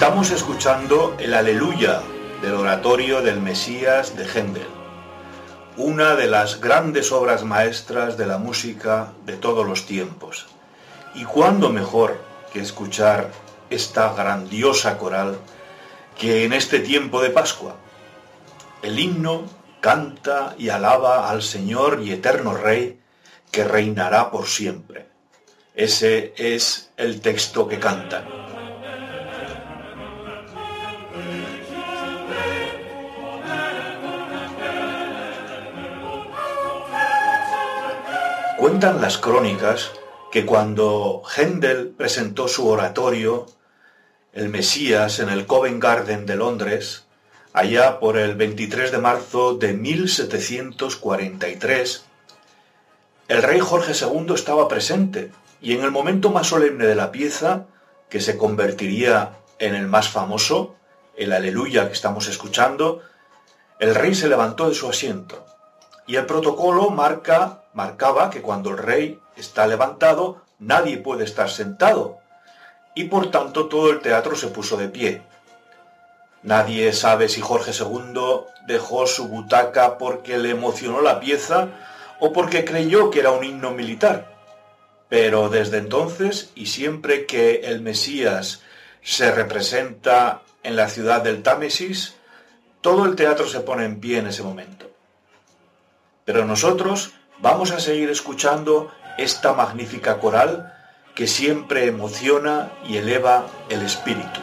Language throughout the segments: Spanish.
Estamos escuchando el Aleluya del oratorio del Mesías de Händel, una de las grandes obras maestras de la música de todos los tiempos. ¿Y cuándo mejor que escuchar esta grandiosa coral que en este tiempo de Pascua? El himno canta y alaba al Señor y eterno Rey que reinará por siempre. Ese es el texto que cantan. Cuentan las crónicas que cuando Händel presentó su oratorio, El Mesías, en el Covent Garden de Londres, allá por el 23 de marzo de 1743, el rey Jorge II estaba presente y en el momento más solemne de la pieza, que se convertiría en el más famoso, el aleluya que estamos escuchando, el rey se levantó de su asiento y el protocolo marca, marcaba que cuando el rey está levantado, nadie puede estar sentado. Y por tanto todo el teatro se puso de pie. Nadie sabe si Jorge II dejó su butaca porque le emocionó la pieza o porque creyó que era un himno militar. Pero desde entonces y siempre que el Mesías se representa en la ciudad del Támesis, todo el teatro se pone en pie en ese momento. Pero nosotros vamos a seguir escuchando esta magnífica coral que siempre emociona y eleva el espíritu.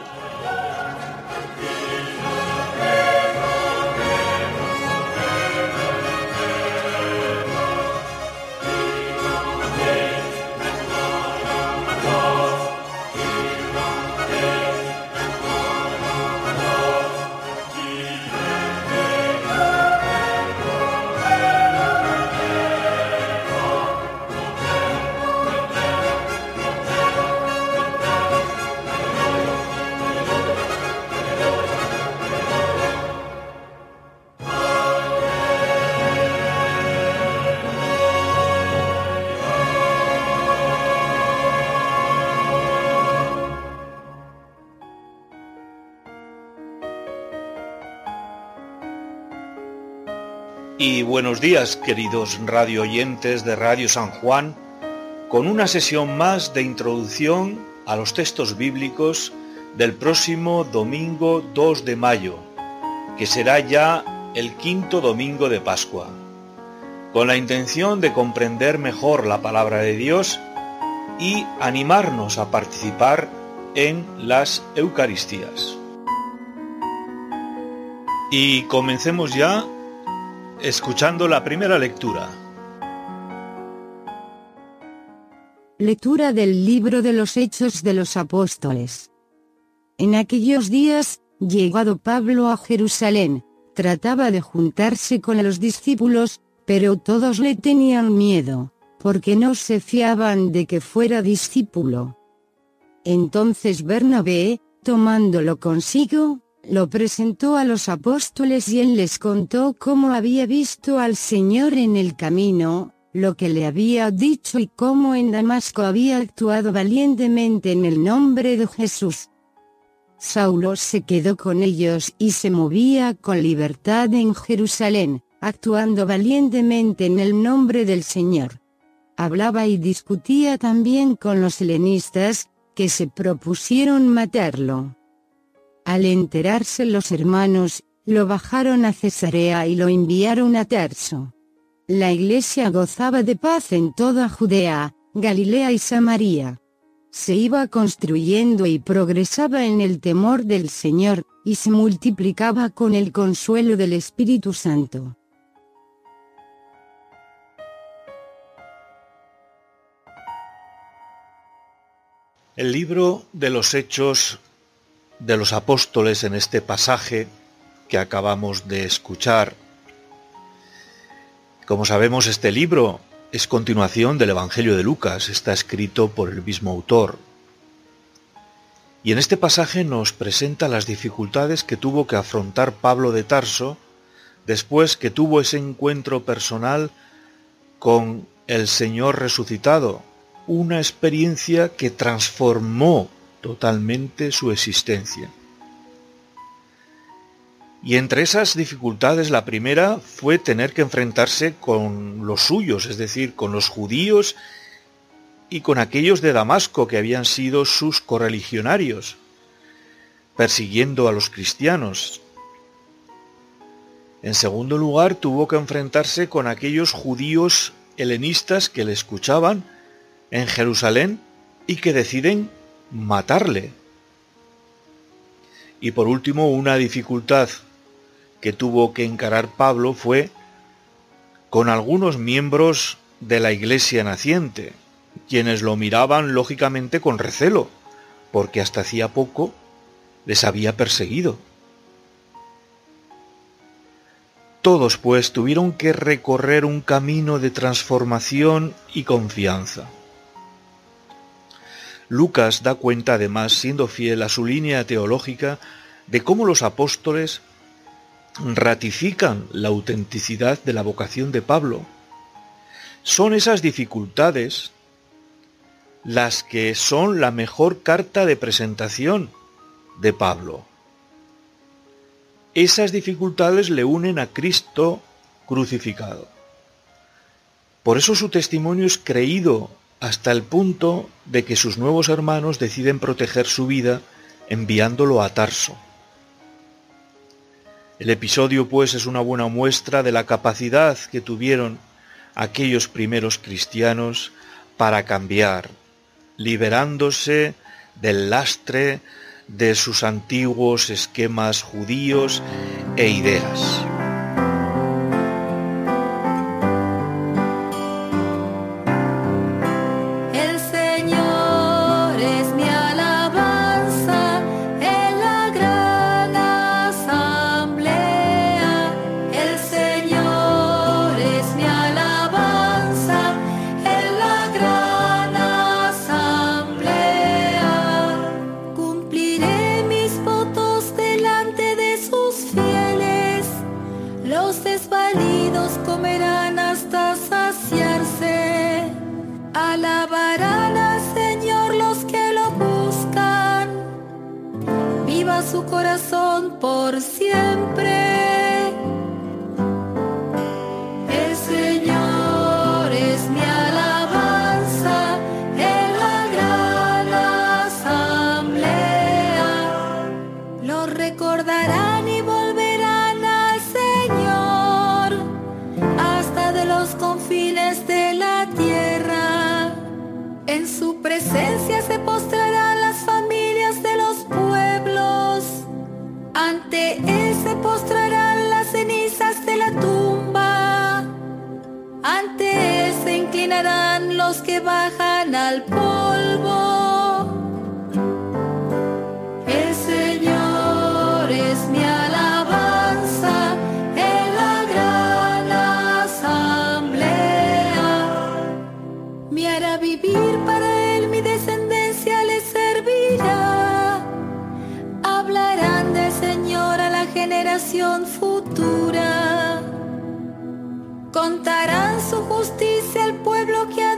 Y buenos días, queridos radio oyentes de Radio San Juan, con una sesión más de introducción a los textos bíblicos del próximo domingo 2 de mayo, que será ya el quinto domingo de Pascua, con la intención de comprender mejor la palabra de Dios y animarnos a participar en las Eucaristías. Y comencemos ya escuchando la primera lectura. Lectura del libro de los Hechos de los Apóstoles. En aquellos días, llegado Pablo a Jerusalén, trataba de juntarse con los discípulos, pero todos le tenían miedo, porque no se fiaban de que fuera discípulo. Entonces Bernabé, tomándolo consigo, lo presentó a los apóstoles y él les contó cómo había visto al Señor en el camino, lo que le había dicho y cómo en Damasco había actuado valientemente en el nombre de Jesús. Saulo se quedó con ellos y se movía con libertad en Jerusalén, actuando valientemente en el nombre del Señor. Hablaba y discutía también con los helenistas, que se propusieron matarlo. Al enterarse los hermanos, lo bajaron a Cesarea y lo enviaron a Tarso. La iglesia gozaba de paz en toda Judea, Galilea y Samaria. Se iba construyendo y progresaba en el temor del Señor, y se multiplicaba con el consuelo del Espíritu Santo. El libro de los Hechos de los apóstoles en este pasaje que acabamos de escuchar. Como sabemos, este libro es continuación del Evangelio de Lucas, está escrito por el mismo autor. Y en este pasaje nos presenta las dificultades que tuvo que afrontar Pablo de Tarso después que tuvo ese encuentro personal con el Señor resucitado, una experiencia que transformó totalmente su existencia. Y entre esas dificultades la primera fue tener que enfrentarse con los suyos, es decir, con los judíos y con aquellos de Damasco que habían sido sus correligionarios, persiguiendo a los cristianos. En segundo lugar, tuvo que enfrentarse con aquellos judíos helenistas que le escuchaban en Jerusalén y que deciden matarle. Y por último, una dificultad que tuvo que encarar Pablo fue con algunos miembros de la iglesia naciente, quienes lo miraban lógicamente con recelo, porque hasta hacía poco les había perseguido. Todos pues tuvieron que recorrer un camino de transformación y confianza. Lucas da cuenta además, siendo fiel a su línea teológica, de cómo los apóstoles ratifican la autenticidad de la vocación de Pablo. Son esas dificultades las que son la mejor carta de presentación de Pablo. Esas dificultades le unen a Cristo crucificado. Por eso su testimonio es creído hasta el punto de que sus nuevos hermanos deciden proteger su vida enviándolo a Tarso. El episodio pues es una buena muestra de la capacidad que tuvieron aquellos primeros cristianos para cambiar, liberándose del lastre de sus antiguos esquemas judíos e ideas. que bajan al polvo. El Señor es mi alabanza en la gran asamblea. Me hará vivir para él, mi descendencia le servirá. Hablarán del Señor a la generación futura. Contarán su justicia al pueblo que ha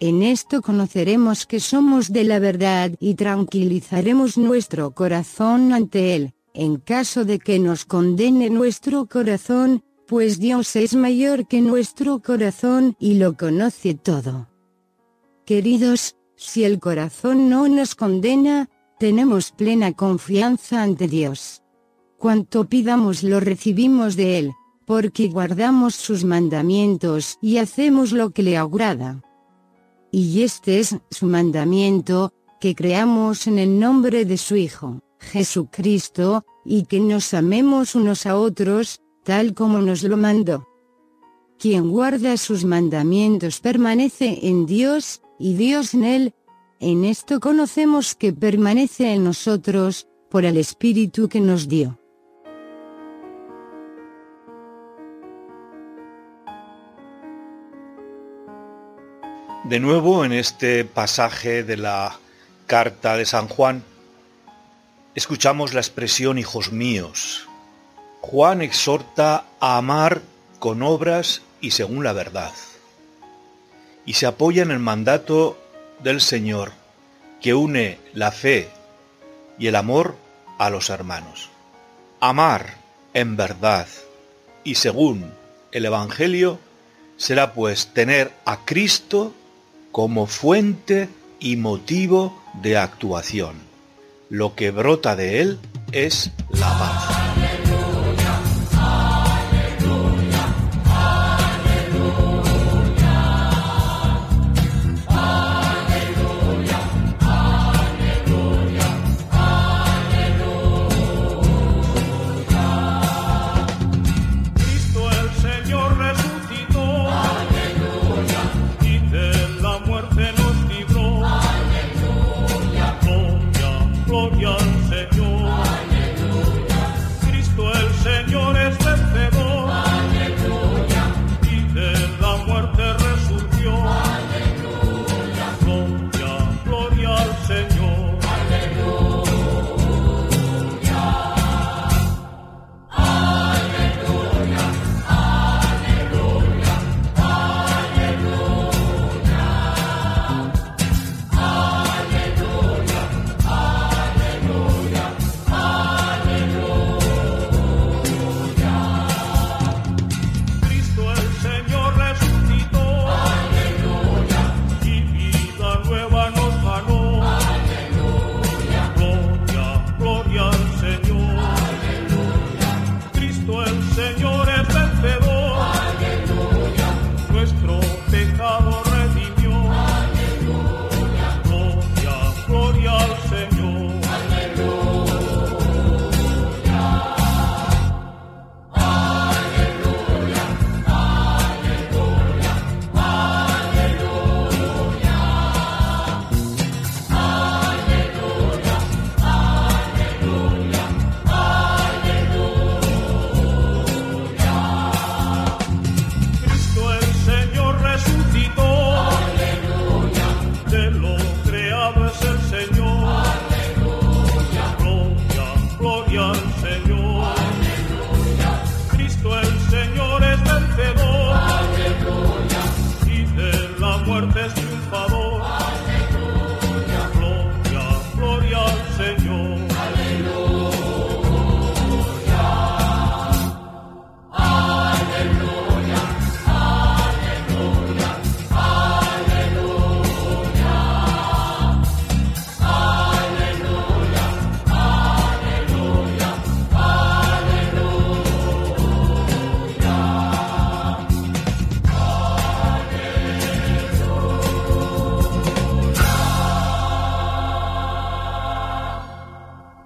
En esto conoceremos que somos de la verdad y tranquilizaremos nuestro corazón ante Él, en caso de que nos condene nuestro corazón, pues Dios es mayor que nuestro corazón y lo conoce todo. Queridos, si el corazón no nos condena, tenemos plena confianza ante Dios. Cuanto pidamos lo recibimos de Él, porque guardamos sus mandamientos y hacemos lo que le agrada. Y este es su mandamiento, que creamos en el nombre de su Hijo, Jesucristo, y que nos amemos unos a otros, tal como nos lo mandó. Quien guarda sus mandamientos permanece en Dios, y Dios en él, en esto conocemos que permanece en nosotros, por el Espíritu que nos dio. De nuevo en este pasaje de la carta de San Juan, escuchamos la expresión hijos míos. Juan exhorta a amar con obras y según la verdad. Y se apoya en el mandato del Señor que une la fe y el amor a los hermanos. Amar en verdad y según el Evangelio será pues tener a Cristo como fuente y motivo de actuación. Lo que brota de él es la paz.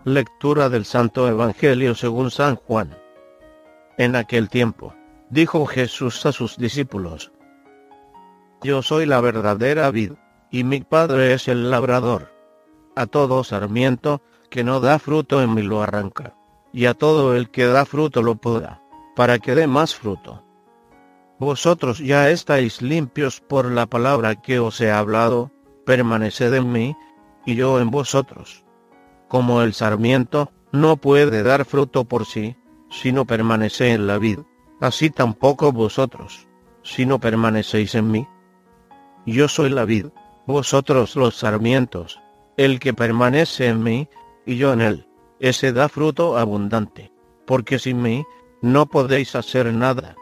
Lectura del Santo Evangelio según San Juan. En aquel tiempo, dijo Jesús a sus discípulos, Yo soy la verdadera vid, y mi Padre es el labrador. A todo sarmiento que no da fruto en mí lo arranca, y a todo el que da fruto lo poda, para que dé más fruto. Vosotros ya estáis limpios por la palabra que os he hablado, permaneced en mí, y yo en vosotros como el sarmiento, no puede dar fruto por sí, si no permanece en la vid, así tampoco vosotros, si no permanecéis en mí. Yo soy la vid, vosotros los sarmientos, el que permanece en mí, y yo en él, ese da fruto abundante, porque sin mí no podéis hacer nada.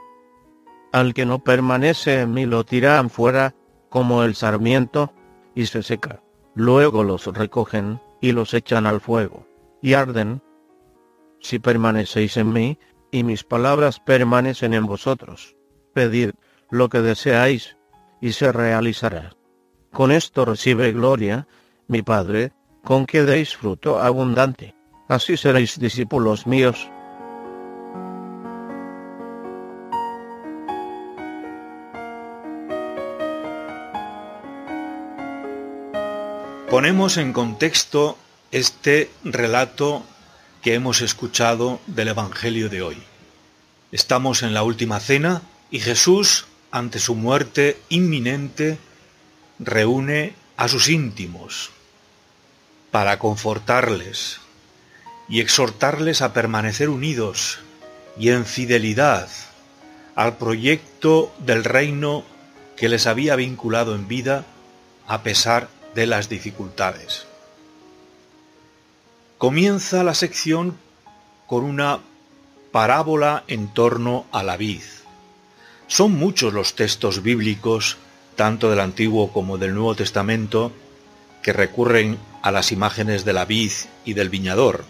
Al que no permanece en mí lo tiran fuera, como el sarmiento, y se seca. Luego los recogen y los echan al fuego, y arden. Si permanecéis en mí, y mis palabras permanecen en vosotros, pedid lo que deseáis, y se realizará. Con esto recibe gloria, mi Padre, con que deis fruto abundante. Así seréis discípulos míos. Ponemos en contexto este relato que hemos escuchado del Evangelio de hoy. Estamos en la última cena y Jesús, ante su muerte inminente, reúne a sus íntimos para confortarles y exhortarles a permanecer unidos y en fidelidad al proyecto del reino que les había vinculado en vida a pesar de las dificultades. Comienza la sección con una parábola en torno a la vid. Son muchos los textos bíblicos, tanto del Antiguo como del Nuevo Testamento, que recurren a las imágenes de la vid y del viñador.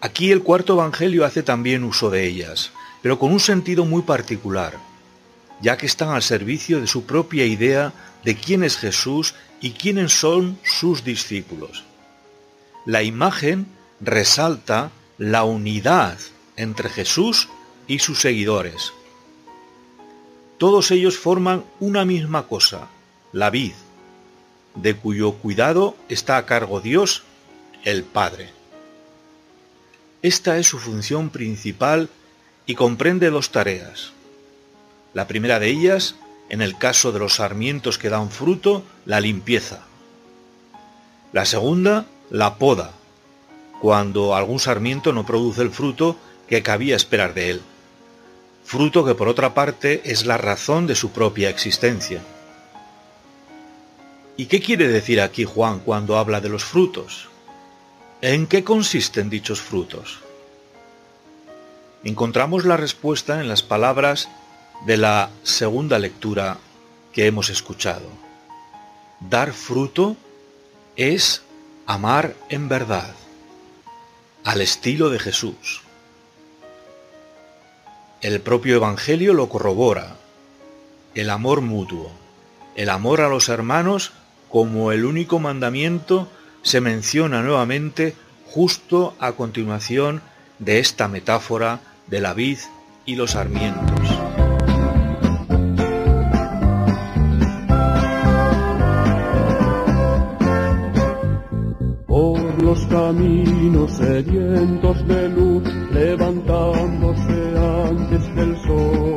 Aquí el cuarto Evangelio hace también uso de ellas, pero con un sentido muy particular, ya que están al servicio de su propia idea de quién es Jesús y quiénes son sus discípulos. La imagen resalta la unidad entre Jesús y sus seguidores. Todos ellos forman una misma cosa, la vid, de cuyo cuidado está a cargo Dios, el Padre. Esta es su función principal y comprende dos tareas. La primera de ellas, en el caso de los sarmientos que dan fruto, la limpieza. La segunda, la poda, cuando algún sarmiento no produce el fruto que cabía esperar de él. Fruto que por otra parte es la razón de su propia existencia. ¿Y qué quiere decir aquí Juan cuando habla de los frutos? ¿En qué consisten dichos frutos? Encontramos la respuesta en las palabras de la segunda lectura que hemos escuchado. Dar fruto es amar en verdad, al estilo de Jesús. El propio Evangelio lo corrobora, el amor mutuo, el amor a los hermanos como el único mandamiento se menciona nuevamente justo a continuación de esta metáfora de la vid y los sarmientos. Los caminos sedientos de luz, levantándose antes del sol,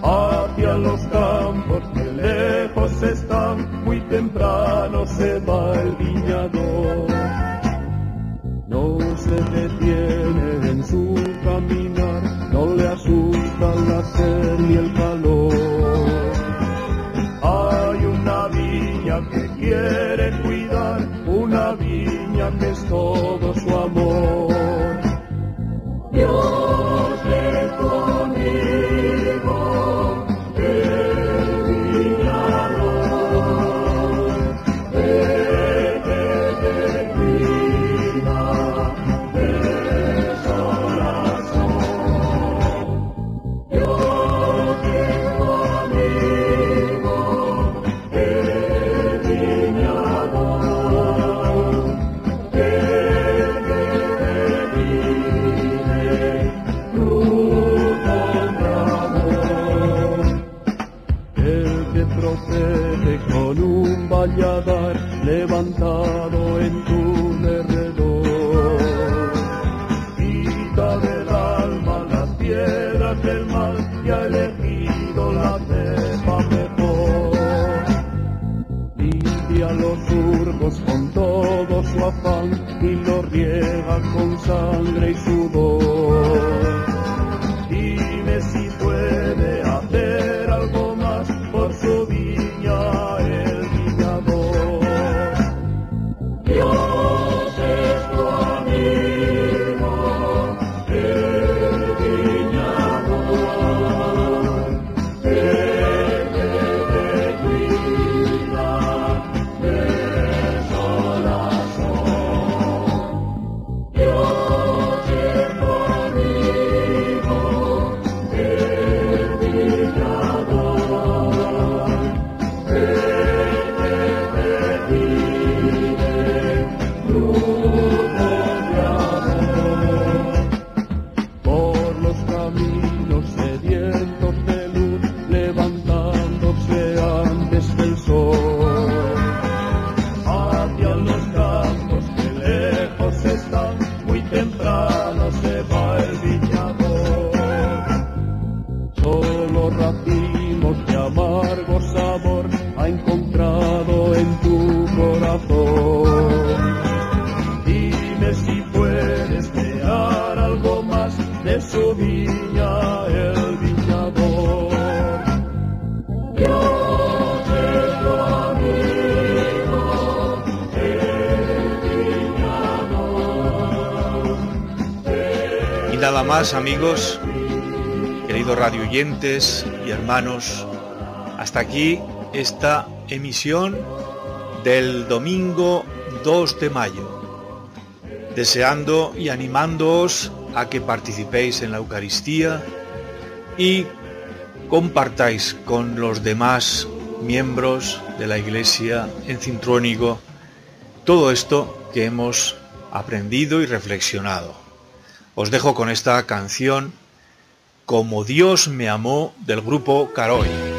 hacia los campos que lejos están, muy temprano se va el viñador. No se detiene en su caminar, no le asusta la sed ni el calor. Jacob amigos, queridos radioyentes y hermanos, hasta aquí esta emisión del domingo 2 de mayo, deseando y animándoos a que participéis en la Eucaristía y compartáis con los demás miembros de la Iglesia en Cintrónigo todo esto que hemos aprendido y reflexionado. Os dejo con esta canción Como Dios me amó del grupo Caroy.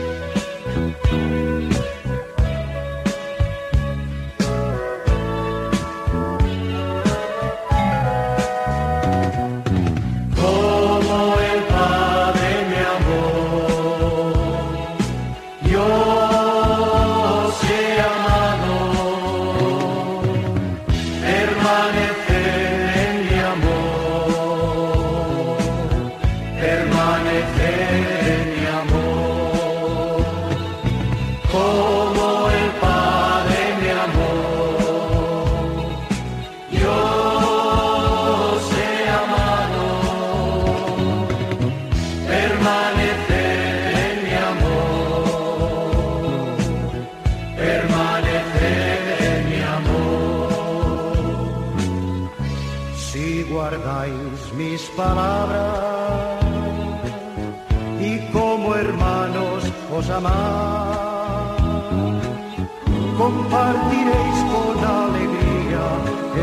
Compartiréis con alegría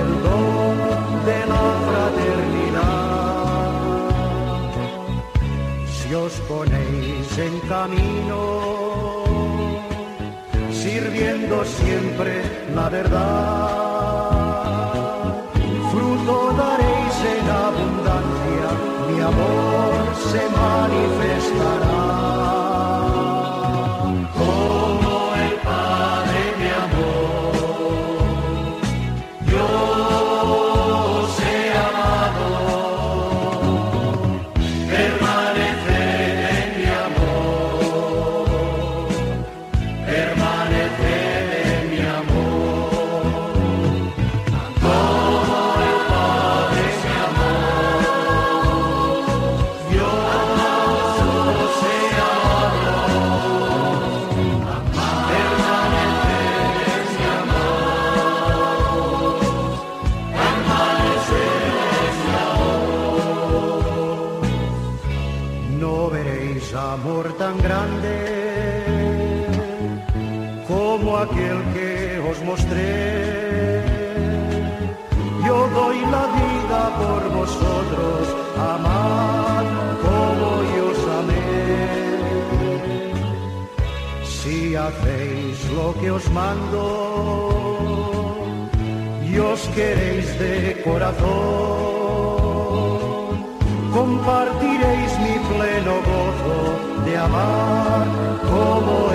el don de la fraternidad. Si os ponéis en camino, sirviendo siempre la verdad, fruto daréis en abundancia, mi amor se manifestará. Que os mando y os queréis de corazón, compartiréis mi pleno gozo de amar como